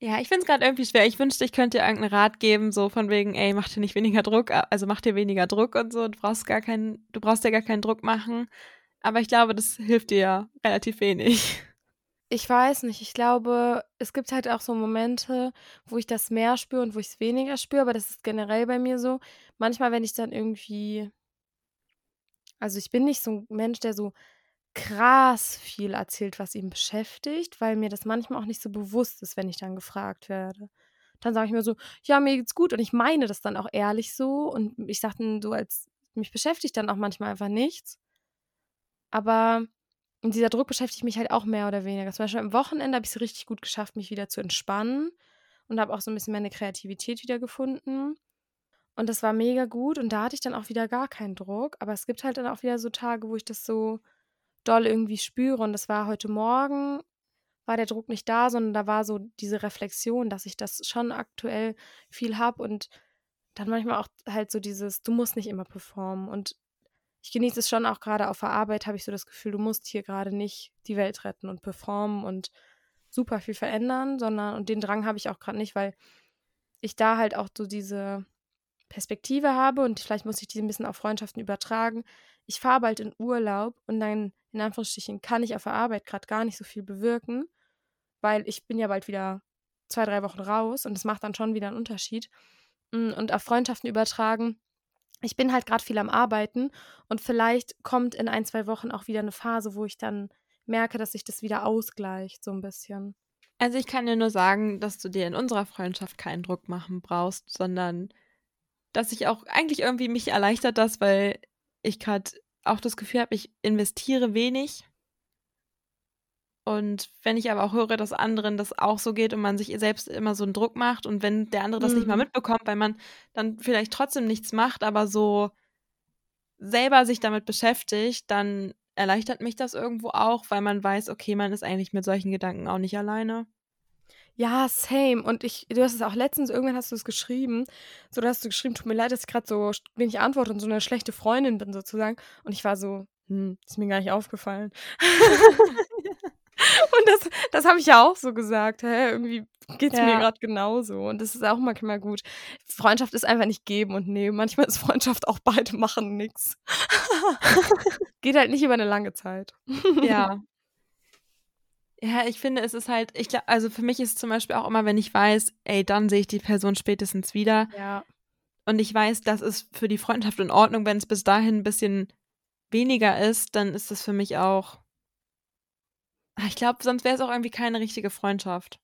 Ja, ich finde es gerade irgendwie schwer. Ich wünschte, ich könnte dir irgendeinen Rat geben, so von wegen, ey, mach dir nicht weniger Druck, also mach dir weniger Druck und so. Du brauchst gar keinen, du brauchst dir gar keinen Druck machen. Aber ich glaube, das hilft dir ja relativ wenig. Ich weiß nicht. Ich glaube, es gibt halt auch so Momente, wo ich das mehr spüre und wo ich es weniger spüre, aber das ist generell bei mir so. Manchmal, wenn ich dann irgendwie. Also, ich bin nicht so ein Mensch, der so krass viel erzählt, was ihn beschäftigt, weil mir das manchmal auch nicht so bewusst ist, wenn ich dann gefragt werde. Dann sage ich mir so, ja, mir geht's gut und ich meine das dann auch ehrlich so und ich sage dann so, als mich beschäftigt dann auch manchmal einfach nichts. Aber und dieser Druck beschäftigt mich halt auch mehr oder weniger. Zum Beispiel am Wochenende habe ich es richtig gut geschafft, mich wieder zu entspannen und habe auch so ein bisschen meine Kreativität wieder gefunden. Und das war mega gut und da hatte ich dann auch wieder gar keinen Druck. Aber es gibt halt dann auch wieder so Tage, wo ich das so doll irgendwie spüre. Und das war heute Morgen, war der Druck nicht da, sondern da war so diese Reflexion, dass ich das schon aktuell viel habe und dann manchmal auch halt so dieses, du musst nicht immer performen. Und ich genieße es schon auch gerade auf der Arbeit, habe ich so das Gefühl, du musst hier gerade nicht die Welt retten und performen und super viel verändern, sondern, und den Drang habe ich auch gerade nicht, weil ich da halt auch so diese Perspektive habe und vielleicht muss ich die ein bisschen auf Freundschaften übertragen. Ich fahre bald in Urlaub und dann, in Anführungsstrichen, kann ich auf der Arbeit gerade gar nicht so viel bewirken, weil ich bin ja bald wieder zwei, drei Wochen raus und es macht dann schon wieder einen Unterschied. Mm, Und auf Freundschaften übertragen, ich bin halt gerade viel am Arbeiten und vielleicht kommt in ein, zwei Wochen auch wieder eine Phase, wo ich dann merke, dass sich das wieder ausgleicht, so ein bisschen. Also ich kann dir nur sagen, dass du dir in unserer Freundschaft keinen Druck machen brauchst, sondern dass ich auch eigentlich irgendwie mich erleichtert das, weil ich gerade auch das Gefühl habe, ich investiere wenig. Und wenn ich aber auch höre, dass anderen das auch so geht und man sich selbst immer so einen Druck macht und wenn der andere das mhm. nicht mal mhm. mitbekommt, weil man dann vielleicht trotzdem nichts macht, aber so selber sich damit beschäftigt, dann erleichtert mich das irgendwo auch, weil man weiß, okay, man ist eigentlich mit solchen Gedanken auch nicht alleine. Ja, same. Und ich, du hast es auch letztens, irgendwann hast du es geschrieben. So, da hast du geschrieben, tut mir leid, dass ich gerade so wenig antworte und so eine schlechte Freundin bin, sozusagen. Und ich war so, hm, ist mir gar nicht aufgefallen. und das, das habe ich ja auch so gesagt. Hä? Irgendwie geht es ja. mir gerade genauso. Und das ist auch manchmal gut. Freundschaft ist einfach nicht geben und nehmen. Manchmal ist Freundschaft auch beide machen nichts. Geht halt nicht über eine lange Zeit. ja. Ja, ich finde, es ist halt, ich glaube, also für mich ist es zum Beispiel auch immer, wenn ich weiß, ey, dann sehe ich die Person spätestens wieder. Ja. Und ich weiß, das ist für die Freundschaft in Ordnung, wenn es bis dahin ein bisschen weniger ist, dann ist das für mich auch. Ich glaube, sonst wäre es auch irgendwie keine richtige Freundschaft.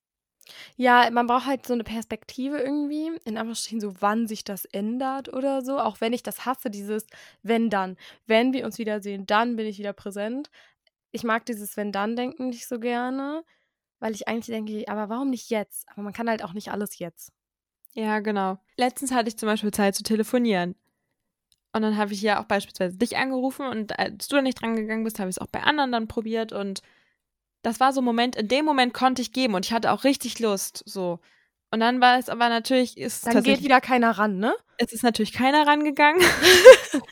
Ja, man braucht halt so eine Perspektive irgendwie, in Anführungsstrichen so, wann sich das ändert oder so. Auch wenn ich das hasse, dieses wenn dann. Wenn wir uns wiedersehen, dann bin ich wieder präsent. Ich mag dieses Wenn-Dann-Denken nicht so gerne, weil ich eigentlich denke, aber warum nicht jetzt? Aber man kann halt auch nicht alles jetzt. Ja, genau. Letztens hatte ich zum Beispiel Zeit zu telefonieren. Und dann habe ich ja auch beispielsweise dich angerufen und als du da nicht dran gegangen bist, habe ich es auch bei anderen dann probiert und das war so ein Moment, in dem Moment konnte ich geben und ich hatte auch richtig Lust, so. Und dann war es aber natürlich, ist Dann geht wieder keiner ran, ne? Es ist natürlich keiner rangegangen.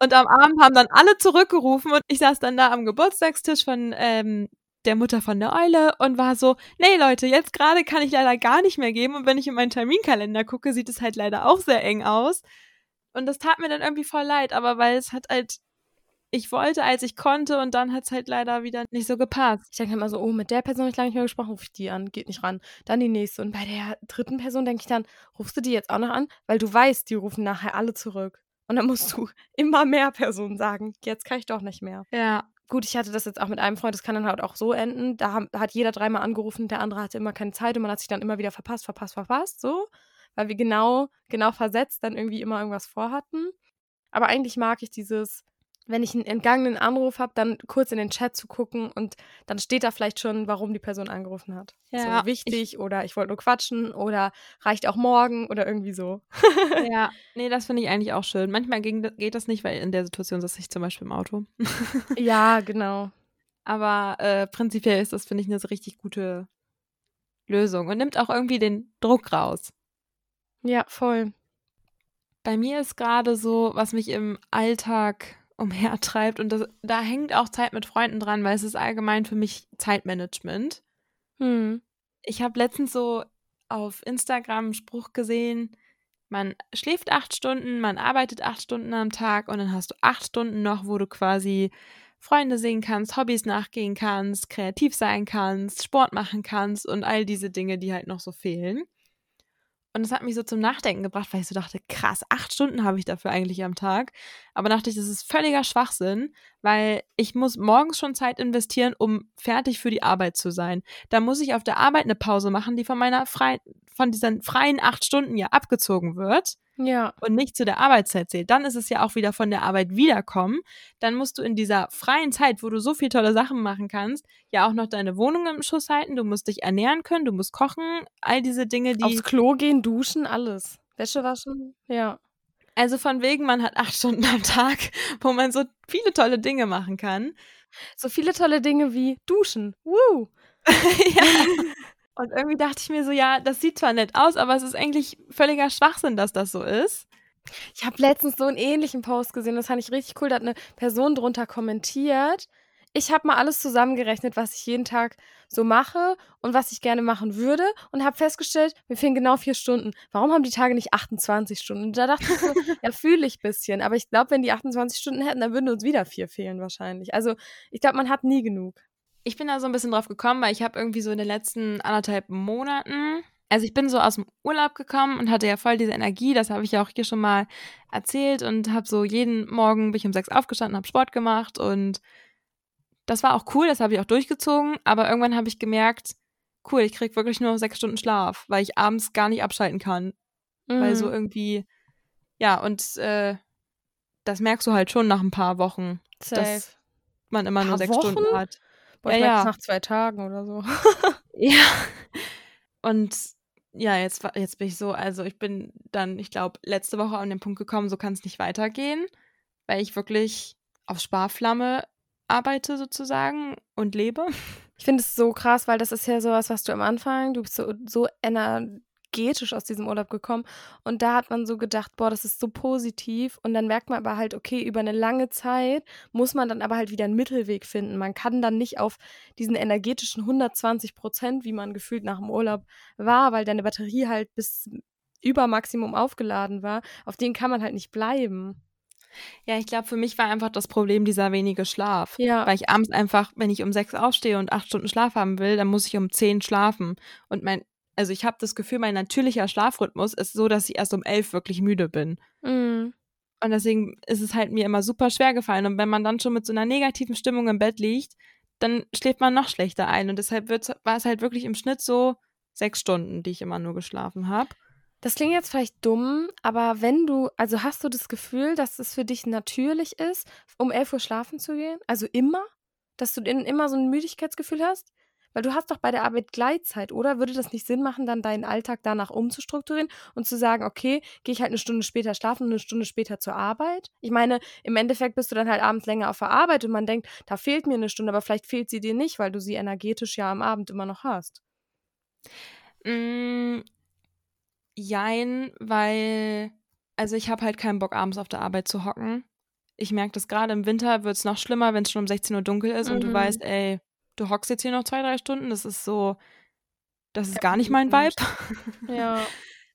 und am Abend haben dann alle zurückgerufen und ich saß dann da am Geburtstagstisch von ähm, der Mutter von der Eule und war so, nee Leute, jetzt gerade kann ich leider gar nicht mehr geben und wenn ich in meinen Terminkalender gucke, sieht es halt leider auch sehr eng aus. Und das tat mir dann irgendwie voll leid, aber weil es hat halt ich wollte, als ich konnte und dann hat es halt leider wieder nicht so gepasst. Ich denke immer so, oh, mit der Person habe ich lange nicht mehr gesprochen, rufe ich die an, geht nicht ran. Dann die nächste. Und bei der dritten Person denke ich dann, rufst du die jetzt auch noch an? Weil du weißt, die rufen nachher alle zurück. Und dann musst du immer mehr Personen sagen, jetzt kann ich doch nicht mehr. Ja. Gut, ich hatte das jetzt auch mit einem Freund, das kann dann halt auch so enden. Da hat jeder dreimal angerufen, der andere hatte immer keine Zeit und man hat sich dann immer wieder verpasst, verpasst, verpasst, so. Weil wir genau, genau versetzt dann irgendwie immer irgendwas vorhatten. Aber eigentlich mag ich dieses, wenn ich einen entgangenen Anruf habe, dann kurz in den Chat zu gucken und dann steht da vielleicht schon, warum die Person angerufen hat. Ja, so wichtig ich, oder ich wollte nur quatschen oder reicht auch morgen oder irgendwie so. ja, nee, das finde ich eigentlich auch schön. Manchmal geht das nicht, weil in der Situation sitze ich zum Beispiel im Auto. ja, genau. Aber äh, prinzipiell ist das, finde ich, eine so richtig gute Lösung und nimmt auch irgendwie den Druck raus. Ja, voll. Bei mir ist gerade so, was mich im Alltag umhertreibt. Und das, da hängt auch Zeit mit Freunden dran, weil es ist allgemein für mich Zeitmanagement. Hm. Ich habe letztens so auf Instagram einen Spruch gesehen, man schläft acht Stunden, man arbeitet acht Stunden am Tag und dann hast du acht Stunden noch, wo du quasi Freunde sehen kannst, Hobbys nachgehen kannst, kreativ sein kannst, Sport machen kannst und all diese Dinge, die halt noch so fehlen. Und das hat mich so zum Nachdenken gebracht, weil ich so dachte, krass, acht Stunden habe ich dafür eigentlich am Tag. Aber dachte ich, das ist völliger Schwachsinn, weil ich muss morgens schon Zeit investieren, um fertig für die Arbeit zu sein. Da muss ich auf der Arbeit eine Pause machen, die von meiner freien, von diesen freien acht Stunden ja abgezogen wird ja. und nicht zu der Arbeitszeit zählt, dann ist es ja auch wieder von der Arbeit wiederkommen. Dann musst du in dieser freien Zeit, wo du so viele tolle Sachen machen kannst, ja auch noch deine Wohnung im Schuss halten, du musst dich ernähren können, du musst kochen, all diese Dinge, die. Aufs Klo gehen, duschen, alles. Wäsche waschen, ja. Also von wegen, man hat acht Stunden am Tag, wo man so viele tolle Dinge machen kann. So viele tolle Dinge wie duschen. Woo! ja. Und irgendwie dachte ich mir so, ja, das sieht zwar nett aus, aber es ist eigentlich völliger Schwachsinn, dass das so ist. Ich habe letztens so einen ähnlichen Post gesehen, das fand ich richtig cool. Da hat eine Person drunter kommentiert. Ich habe mal alles zusammengerechnet, was ich jeden Tag so mache und was ich gerne machen würde und habe festgestellt, mir fehlen genau vier Stunden. Warum haben die Tage nicht 28 Stunden? Und da dachte ich so, ja, fühle ich ein bisschen. Aber ich glaube, wenn die 28 Stunden hätten, dann würden uns wieder vier fehlen wahrscheinlich. Also ich glaube, man hat nie genug ich bin da so ein bisschen drauf gekommen, weil ich habe irgendwie so in den letzten anderthalb Monaten, also ich bin so aus dem Urlaub gekommen und hatte ja voll diese Energie, das habe ich ja auch hier schon mal erzählt und habe so jeden Morgen bin ich um sechs aufgestanden, habe Sport gemacht und das war auch cool, das habe ich auch durchgezogen, aber irgendwann habe ich gemerkt, cool, ich krieg wirklich nur sechs Stunden Schlaf, weil ich abends gar nicht abschalten kann. Mhm. Weil so irgendwie, ja, und äh, das merkst du halt schon nach ein paar Wochen, Safe. dass man immer nur sechs Wochen? Stunden hat. Boah, ja, ja. nach zwei Tagen oder so. ja. Und ja, jetzt, jetzt bin ich so, also ich bin dann, ich glaube, letzte Woche an den Punkt gekommen, so kann es nicht weitergehen, weil ich wirklich auf Sparflamme arbeite sozusagen und lebe. Ich finde es so krass, weil das ist ja sowas, was du am Anfang, du bist so, so energetisch aus diesem Urlaub gekommen und da hat man so gedacht, boah, das ist so positiv und dann merkt man aber halt, okay, über eine lange Zeit muss man dann aber halt wieder einen Mittelweg finden. Man kann dann nicht auf diesen energetischen 120 Prozent, wie man gefühlt nach dem Urlaub war, weil deine Batterie halt bis über Maximum aufgeladen war, auf den kann man halt nicht bleiben. Ja, ich glaube, für mich war einfach das Problem dieser wenige Schlaf. Ja. Weil ich abends einfach, wenn ich um sechs aufstehe und acht Stunden Schlaf haben will, dann muss ich um zehn schlafen. Und mein, also ich habe das Gefühl, mein natürlicher Schlafrhythmus ist so, dass ich erst um elf wirklich müde bin. Mhm. Und deswegen ist es halt mir immer super schwer gefallen. Und wenn man dann schon mit so einer negativen Stimmung im Bett liegt, dann schläft man noch schlechter ein. Und deshalb war es halt wirklich im Schnitt so sechs Stunden, die ich immer nur geschlafen habe. Das klingt jetzt vielleicht dumm, aber wenn du, also hast du das Gefühl, dass es für dich natürlich ist, um 11 Uhr schlafen zu gehen? Also immer? Dass du immer so ein Müdigkeitsgefühl hast? Weil du hast doch bei der Arbeit Gleitzeit, oder? Würde das nicht Sinn machen, dann deinen Alltag danach umzustrukturieren und zu sagen, okay, gehe ich halt eine Stunde später schlafen und eine Stunde später zur Arbeit? Ich meine, im Endeffekt bist du dann halt abends länger auf der Arbeit und man denkt, da fehlt mir eine Stunde, aber vielleicht fehlt sie dir nicht, weil du sie energetisch ja am Abend immer noch hast. Mm, Jein, weil, also ich habe halt keinen Bock, abends auf der Arbeit zu hocken. Ich merke das gerade im Winter wird es noch schlimmer, wenn es schon um 16 Uhr dunkel ist mhm. und du mhm. weißt, ey, du hockst jetzt hier noch zwei, drei Stunden. Das ist so, das ist ja, gar nicht mein Vibe. Ja.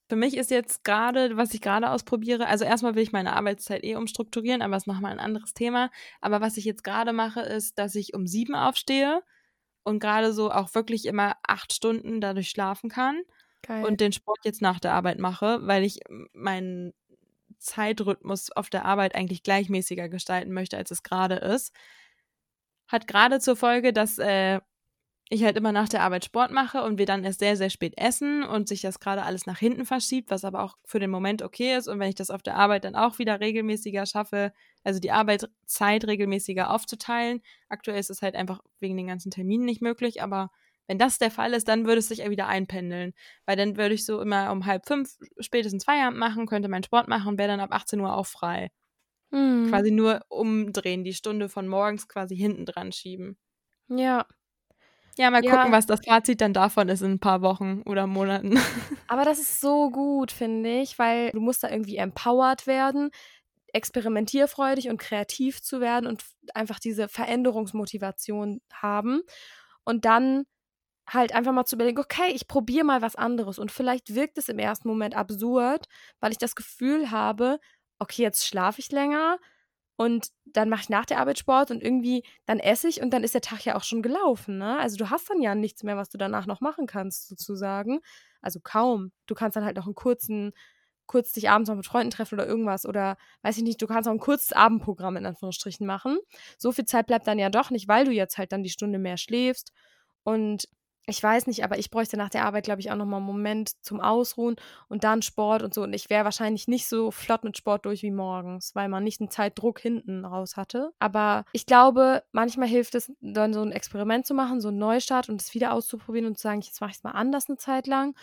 Für mich ist jetzt gerade, was ich gerade ausprobiere, also erstmal will ich meine Arbeitszeit eh umstrukturieren, aber das ist nochmal ein anderes Thema. Aber was ich jetzt gerade mache, ist, dass ich um sieben aufstehe und gerade so auch wirklich immer acht Stunden dadurch schlafen kann. Geil. und den Sport jetzt nach der Arbeit mache, weil ich meinen Zeitrhythmus auf der Arbeit eigentlich gleichmäßiger gestalten möchte, als es gerade ist. Hat gerade zur Folge, dass äh, ich halt immer nach der Arbeit Sport mache und wir dann erst sehr, sehr spät essen und sich das gerade alles nach hinten verschiebt, was aber auch für den Moment okay ist. Und wenn ich das auf der Arbeit dann auch wieder regelmäßiger schaffe, also die Arbeitszeit regelmäßiger aufzuteilen, aktuell ist es halt einfach wegen den ganzen Terminen nicht möglich, aber wenn das der Fall ist, dann würde es sich ja wieder einpendeln. Weil dann würde ich so immer um halb fünf spätestens Feierabend machen, könnte meinen Sport machen und wäre dann ab 18 Uhr auch frei. Mhm. Quasi nur umdrehen, die Stunde von morgens quasi hinten dran schieben. Ja. Ja, mal gucken, ja. was das Fazit dann davon ist in ein paar Wochen oder Monaten. Aber das ist so gut, finde ich, weil du musst da irgendwie empowered werden, experimentierfreudig und kreativ zu werden und einfach diese Veränderungsmotivation haben. Und dann halt einfach mal zu überlegen, okay, ich probiere mal was anderes und vielleicht wirkt es im ersten Moment absurd, weil ich das Gefühl habe, okay, jetzt schlafe ich länger und dann mache ich nach der Arbeit Sport und irgendwie dann esse ich und dann ist der Tag ja auch schon gelaufen, ne? Also du hast dann ja nichts mehr, was du danach noch machen kannst, sozusagen. Also kaum. Du kannst dann halt noch einen kurzen kurz dich abends noch mit Freunden treffen oder irgendwas oder weiß ich nicht, du kannst auch ein kurzes Abendprogramm in Anführungsstrichen machen. So viel Zeit bleibt dann ja doch nicht, weil du jetzt halt dann die Stunde mehr schläfst und ich weiß nicht, aber ich bräuchte nach der Arbeit, glaube ich, auch nochmal einen Moment zum Ausruhen und dann Sport und so. Und ich wäre wahrscheinlich nicht so flott mit Sport durch wie morgens, weil man nicht einen Zeitdruck hinten raus hatte. Aber ich glaube, manchmal hilft es, dann so ein Experiment zu machen, so einen Neustart und es wieder auszuprobieren und zu sagen, jetzt mache ich es mal anders eine Zeit lang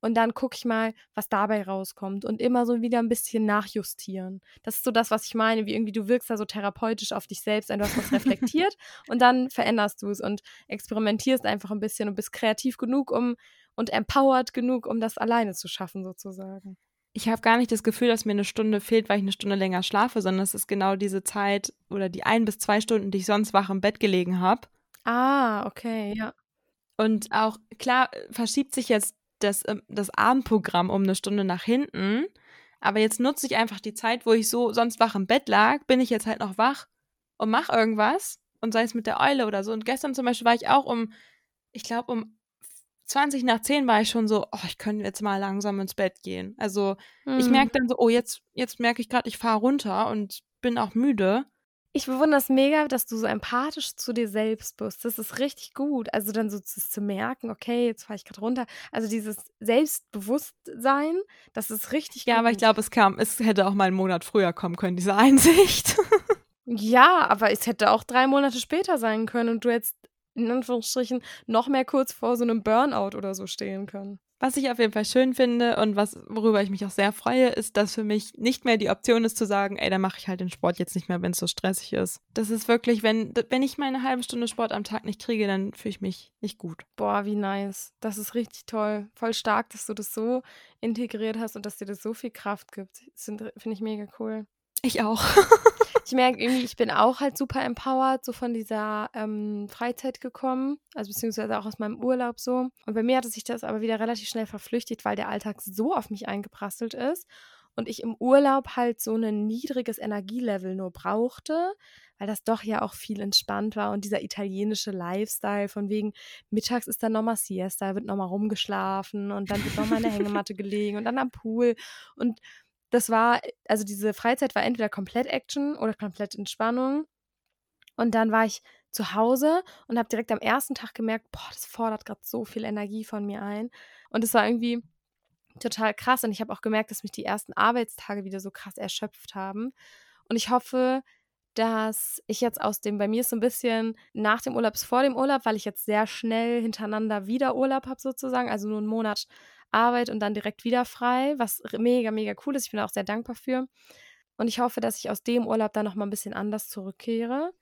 und dann gucke ich mal, was dabei rauskommt und immer so wieder ein bisschen nachjustieren. Das ist so das, was ich meine, wie irgendwie du wirkst da so therapeutisch auf dich selbst, du hast was reflektiert und dann veränderst du es und experimentierst einfach ein bisschen und bist kreativ genug, um und empowered genug, um das alleine zu schaffen sozusagen. Ich habe gar nicht das Gefühl, dass mir eine Stunde fehlt, weil ich eine Stunde länger schlafe, sondern es ist genau diese Zeit oder die ein bis zwei Stunden, die ich sonst wach im Bett gelegen habe. Ah, okay, ja. Und auch, klar, verschiebt sich jetzt das, ähm, das Abendprogramm um eine Stunde nach hinten. Aber jetzt nutze ich einfach die Zeit, wo ich so sonst wach im Bett lag, bin ich jetzt halt noch wach und mache irgendwas. Und sei es mit der Eule oder so. Und gestern zum Beispiel war ich auch um, ich glaube, um 20 nach 10 war ich schon so, oh, ich könnte jetzt mal langsam ins Bett gehen. Also mhm. ich merke dann so, oh, jetzt, jetzt merke ich gerade, ich fahre runter und bin auch müde. Ich bewundere es mega, dass du so empathisch zu dir selbst bist. Das ist richtig gut. Also dann so zu, zu merken, okay, jetzt fahre ich gerade runter. Also dieses Selbstbewusstsein, das ist richtig ja, gut. aber ich glaube, es kam, es hätte auch mal einen Monat früher kommen können, diese Einsicht. Ja, aber es hätte auch drei Monate später sein können und du hättest in Anführungsstrichen noch mehr kurz vor so einem Burnout oder so stehen können. Was ich auf jeden Fall schön finde und was, worüber ich mich auch sehr freue, ist, dass für mich nicht mehr die Option ist zu sagen, ey, dann mache ich halt den Sport jetzt nicht mehr, wenn es so stressig ist. Das ist wirklich, wenn, wenn ich meine halbe Stunde Sport am Tag nicht kriege, dann fühle ich mich nicht gut. Boah, wie nice. Das ist richtig toll. Voll stark, dass du das so integriert hast und dass dir das so viel Kraft gibt. Finde ich mega cool. Ich auch. ich merke irgendwie, ich bin auch halt super empowered, so von dieser ähm, Freizeit gekommen, also beziehungsweise auch aus meinem Urlaub so. Und bei mir hatte sich das aber wieder relativ schnell verflüchtigt, weil der Alltag so auf mich eingeprasselt ist und ich im Urlaub halt so ein niedriges Energielevel nur brauchte, weil das doch ja auch viel entspannt war und dieser italienische Lifestyle von wegen mittags ist dann nochmal Siesta, wird nochmal rumgeschlafen und dann wird nochmal in der Hängematte gelegen und dann am Pool und das war, also diese Freizeit war entweder komplett Action oder komplett Entspannung. Und dann war ich zu Hause und habe direkt am ersten Tag gemerkt, boah, das fordert gerade so viel Energie von mir ein. Und es war irgendwie total krass. Und ich habe auch gemerkt, dass mich die ersten Arbeitstage wieder so krass erschöpft haben. Und ich hoffe, dass ich jetzt aus dem, bei mir ist so ein bisschen nach dem Urlaub ist vor dem Urlaub, weil ich jetzt sehr schnell hintereinander wieder Urlaub habe sozusagen, also nur einen Monat Arbeit und dann direkt wieder frei, was mega, mega cool ist. Ich bin auch sehr dankbar für. Und ich hoffe, dass ich aus dem Urlaub dann nochmal ein bisschen anders zurückkehre.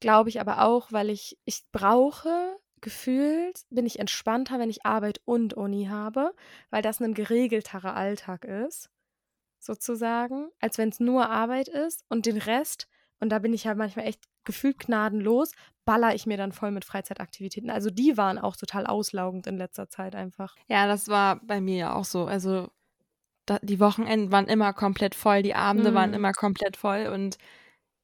Glaube ich aber auch, weil ich, ich brauche gefühlt, bin ich entspannter, wenn ich Arbeit und Uni habe, weil das ein geregelterer Alltag ist, sozusagen, als wenn es nur Arbeit ist und den Rest und da bin ich ja manchmal echt gefühlt gnadenlos, baller ich mir dann voll mit Freizeitaktivitäten. Also die waren auch total auslaugend in letzter Zeit einfach. Ja, das war bei mir ja auch so. Also da, die Wochenenden waren immer komplett voll, die Abende mhm. waren immer komplett voll und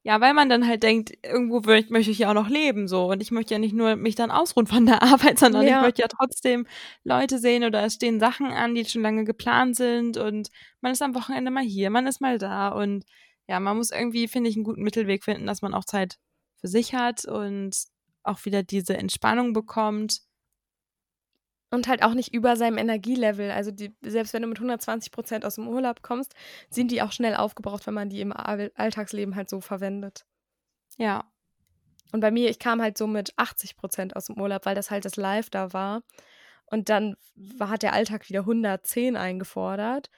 ja, weil man dann halt denkt, irgendwo möchte ich ja auch noch leben so und ich möchte ja nicht nur mich dann ausruhen von der Arbeit, sondern ja. ich möchte ja trotzdem Leute sehen oder es stehen Sachen an, die schon lange geplant sind und man ist am Wochenende mal hier, man ist mal da und ja, man muss irgendwie, finde ich, einen guten Mittelweg finden, dass man auch Zeit für sich hat und auch wieder diese Entspannung bekommt. Und halt auch nicht über seinem Energielevel. Also die, selbst wenn du mit 120 Prozent aus dem Urlaub kommst, sind die auch schnell aufgebraucht, wenn man die im Alltagsleben halt so verwendet. Ja. Und bei mir, ich kam halt so mit 80 Prozent aus dem Urlaub, weil das halt das Live da war. Und dann war, hat der Alltag wieder 110 eingefordert.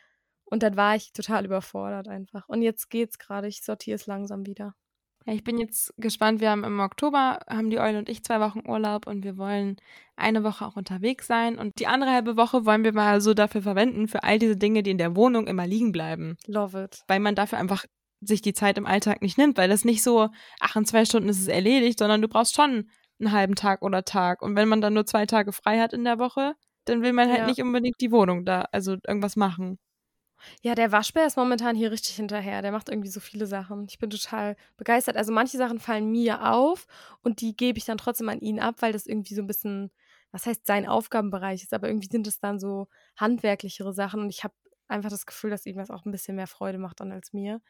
Und dann war ich total überfordert einfach. Und jetzt geht's gerade, ich sortiere es langsam wieder. Ja, ich bin jetzt gespannt. Wir haben im Oktober, haben die Eule und ich zwei Wochen Urlaub und wir wollen eine Woche auch unterwegs sein. Und die andere halbe Woche wollen wir mal so dafür verwenden, für all diese Dinge, die in der Wohnung immer liegen bleiben. Love it. Weil man dafür einfach sich die Zeit im Alltag nicht nimmt, weil das nicht so, ach, in zwei Stunden ist es erledigt, sondern du brauchst schon einen halben Tag oder Tag. Und wenn man dann nur zwei Tage frei hat in der Woche, dann will man halt ja. nicht unbedingt die Wohnung da, also irgendwas machen. Ja, der Waschbär ist momentan hier richtig hinterher. Der macht irgendwie so viele Sachen. Ich bin total begeistert. Also manche Sachen fallen mir auf und die gebe ich dann trotzdem an ihn ab, weil das irgendwie so ein bisschen, was heißt sein Aufgabenbereich ist, aber irgendwie sind es dann so handwerklichere Sachen und ich habe einfach das Gefühl, dass ihm das auch ein bisschen mehr Freude macht dann als mir.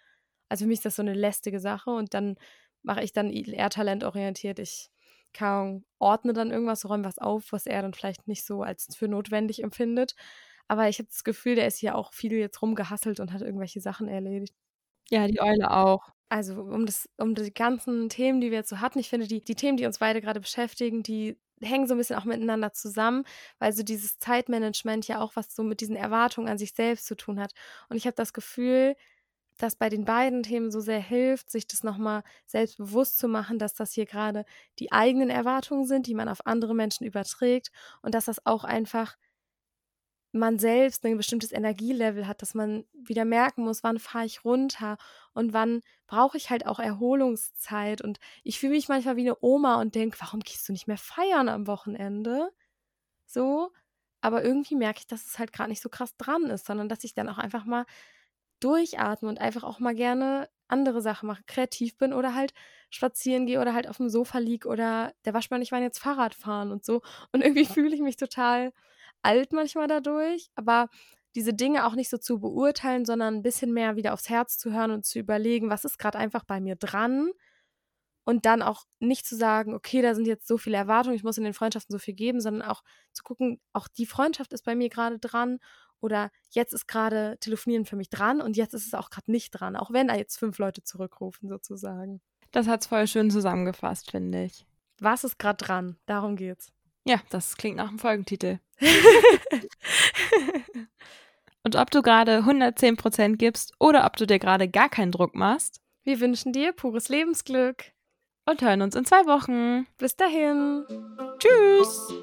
Also für mich ist das so eine lästige Sache und dann mache ich dann eher talentorientiert. Ich kann, ordne dann irgendwas, räume was auf, was er dann vielleicht nicht so als für notwendig empfindet. Aber ich habe das Gefühl, der ist hier auch viel jetzt rumgehasselt und hat irgendwelche Sachen erledigt. Ja, die Eule auch. Also um das, um die ganzen Themen, die wir jetzt so hatten, ich finde, die, die Themen, die uns beide gerade beschäftigen, die hängen so ein bisschen auch miteinander zusammen, weil so dieses Zeitmanagement ja auch was so mit diesen Erwartungen an sich selbst zu tun hat. Und ich habe das Gefühl, dass bei den beiden Themen so sehr hilft, sich das nochmal selbst bewusst zu machen, dass das hier gerade die eigenen Erwartungen sind, die man auf andere Menschen überträgt und dass das auch einfach man selbst ein bestimmtes Energielevel hat, dass man wieder merken muss, wann fahre ich runter und wann brauche ich halt auch Erholungszeit. Und ich fühle mich manchmal wie eine Oma und denke, warum gehst du nicht mehr feiern am Wochenende? So. Aber irgendwie merke ich, dass es halt gerade nicht so krass dran ist, sondern dass ich dann auch einfach mal durchatme und einfach auch mal gerne andere Sachen mache, kreativ bin oder halt spazieren gehe oder halt auf dem Sofa liege oder der Waschmann, ich war jetzt Fahrrad fahren und so. Und irgendwie fühle ich mich total alt manchmal dadurch, aber diese Dinge auch nicht so zu beurteilen, sondern ein bisschen mehr wieder aufs Herz zu hören und zu überlegen, was ist gerade einfach bei mir dran und dann auch nicht zu sagen, okay, da sind jetzt so viele Erwartungen, ich muss in den Freundschaften so viel geben, sondern auch zu gucken, auch die Freundschaft ist bei mir gerade dran oder jetzt ist gerade Telefonieren für mich dran und jetzt ist es auch gerade nicht dran, auch wenn da jetzt fünf Leute zurückrufen sozusagen. Das hat's voll schön zusammengefasst, finde ich. Was ist gerade dran? Darum geht's. Ja, das klingt nach einem Folgentitel. Und ob du gerade 110% gibst oder ob du dir gerade gar keinen Druck machst. Wir wünschen dir pures Lebensglück. Und hören uns in zwei Wochen. Bis dahin. Tschüss.